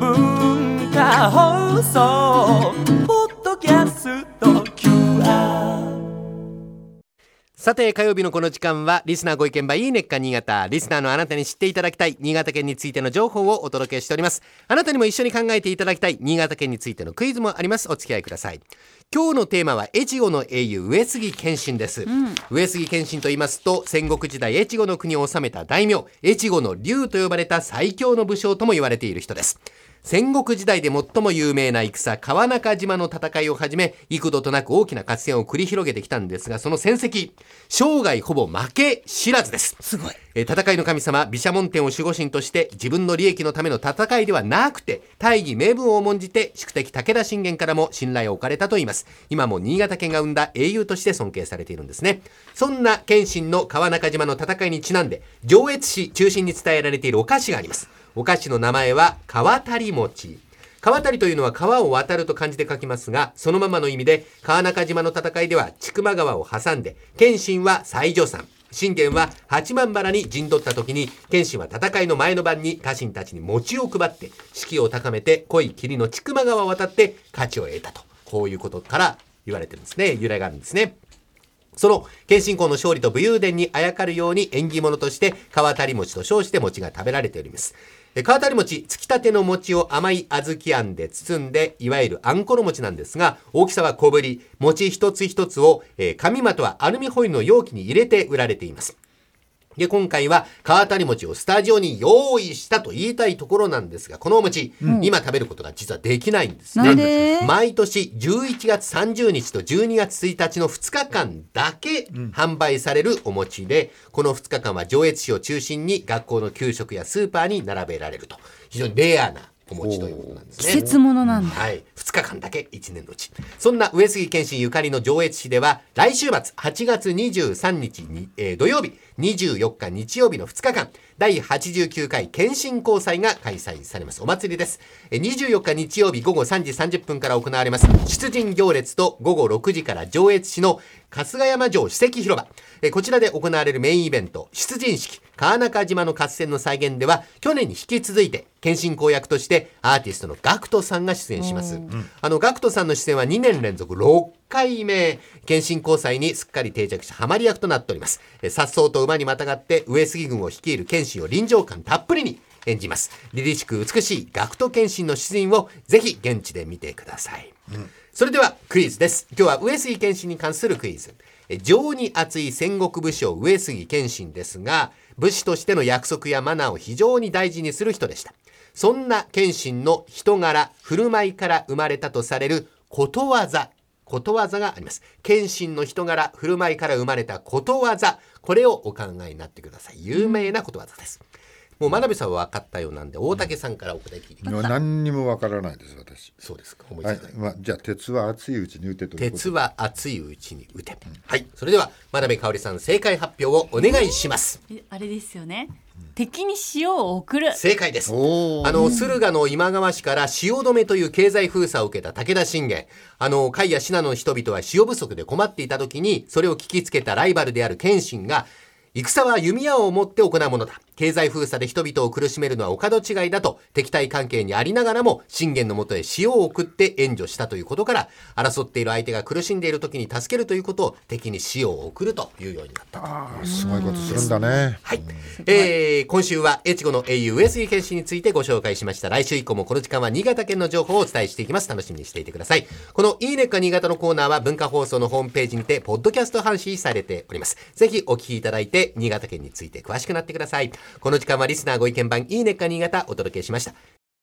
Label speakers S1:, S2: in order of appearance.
S1: 文化放送ポッドキャスト QR
S2: さて火曜日のこの時間はリスナーご意見番いいねっか新潟リスナーのあなたに知っていただきたい新潟県についての情報をお届けしております。あなたにも一緒に考えていただきたい新潟県についてのクイズもあります。お付き合いください。今日のテーマは越後の英雄上杉謙信です、上杉謙信と言いますと戦国時代越後の国を治めた大名越後の龍と呼ばれた最強の武将とも言われている人です戦国時代で最も有名な戦川中島の戦いをはじめ幾度となく大きな合戦を繰り広げてきたんですがその戦績生涯ほぼ負け知らずです。
S3: すごい。
S2: えー戦いの神様毘沙門天を守護神として自分の利益のための戦いではなくて大義名分を重んじて宿敵武田信玄からも信頼を置かれたといいます。今も新潟県が生んだ英雄として尊敬されているんですね。そんな謙信の川中島の戦いにちなんで上越市中心に伝えられているお菓子がありますお菓子の名前は川谷餅川谷というのは川を渡ると漢字で書きますが、そのままの意味で、川中島の戦いでは千曲川を挟んで、謙信は西条山、信玄は八幡原に陣取った時に、謙信は戦いの前の晩に家臣たちに餅を配って、士気を高めて濃い霧の千曲川を渡って勝ちを得たと。こういうことから言われてるんですね。由来があるんですね。その謙信公の勝利と武勇伝にあやかるように縁起物として川谷餅と称して餅が食べられております。え川谷餅、つきたての餅を甘い小豆あんで包んで、いわゆるあんころ餅なんですが、大きさは小ぶり、餅一つ一つを、えー紙まとはアルミホイルの容器に入れて売られています。で、今回は川谷餅をスタジオに用意したと言いたいところなんですが、このお餅、今食べることが実はできないんですね。毎年11月30日と12月1日の2日間だけ販売されるお餅で、この2日間は上越市を中心に学校の給食やスーパーに並べられると。非常にレアなお餅ということなんですね。
S3: 季節ものなんだ。
S2: はい。2日間だけ1年のうち。そんな上杉謙信ゆかりの上越市では、来週末8月23日に、えー土曜日、24日日曜日の2日間、第89回謙信交際が開催されます。お祭りです。えー24日日曜日午後3時30分から行われます。出陣行列と午後6時から上越市の春日山城史跡広場。えーこちらで行われるメインイベント、出陣式、川中島の合戦の再現では、去年に引き続いて、謙信公役としてアーティストのガクトさんが出演します。あの、ガクトさんの出演は2年連続6回目、謙信交際にすっかり定着したハマり役となっております。えー颯爽と馬にまたがって上杉軍を率いる謙信を臨場感たっぷりに演じます。凛々しく美しいガクト謙信の出演をぜひ現地で見てください。それではクイズです。今日は上杉謙信に関するクイズ。え情に熱い戦国武将上杉謙信ですが、武士としての約束やマナーを非常に大事にする人でした。そんな謙信の人柄、振る舞いから生まれたとされることわざ。ことわざがあります。謙信の人柄、振る舞いから生まれたことわざ。これをお考えになってください。有名なことわざです。もう真鍋さんは分かったようなんで、大竹さんからお答え聞いてきます。
S4: 何にもわからないです私
S2: そうですか。思いついた、
S4: はいまあ、じゃあ鉄は熱いうちに打てということ
S2: 鉄は熱いうちに打て。はい。それでは、真鍋かおりさん、正解発表をお願いします。
S3: えあれですよね。敵に塩を送る。
S2: 正解です。あの、駿河の今川氏から塩止めという経済封鎖を受けた武田信玄。あの、甲斐や信濃の人々は塩不足で困っていた時に、それを聞きつけたライバルである謙信が、戦は弓矢を持って行うものだ。経済封鎖で人々を苦しめるのはお門違いだと、敵対関係にありながらも、信玄のもとへ塩を送って援助したということから、争っている相手が苦しんでいる時に助けるということを敵に塩を送るというようになった。
S4: あーすごいことするんだね
S2: はい。えー、今週は越後の英雄上杉謙信についてご紹介しました。来週以降もこの時間は新潟県の情報をお伝えしていきます。楽しみにしていてください。このいいねっか新潟のコーナーは文化放送のホームページにて、ポッドキャスト配信されております。ぜひお聞きいただいて、新潟県について詳しくなってください。この時間はリスナーご意見番いいねっか新潟お届けしました。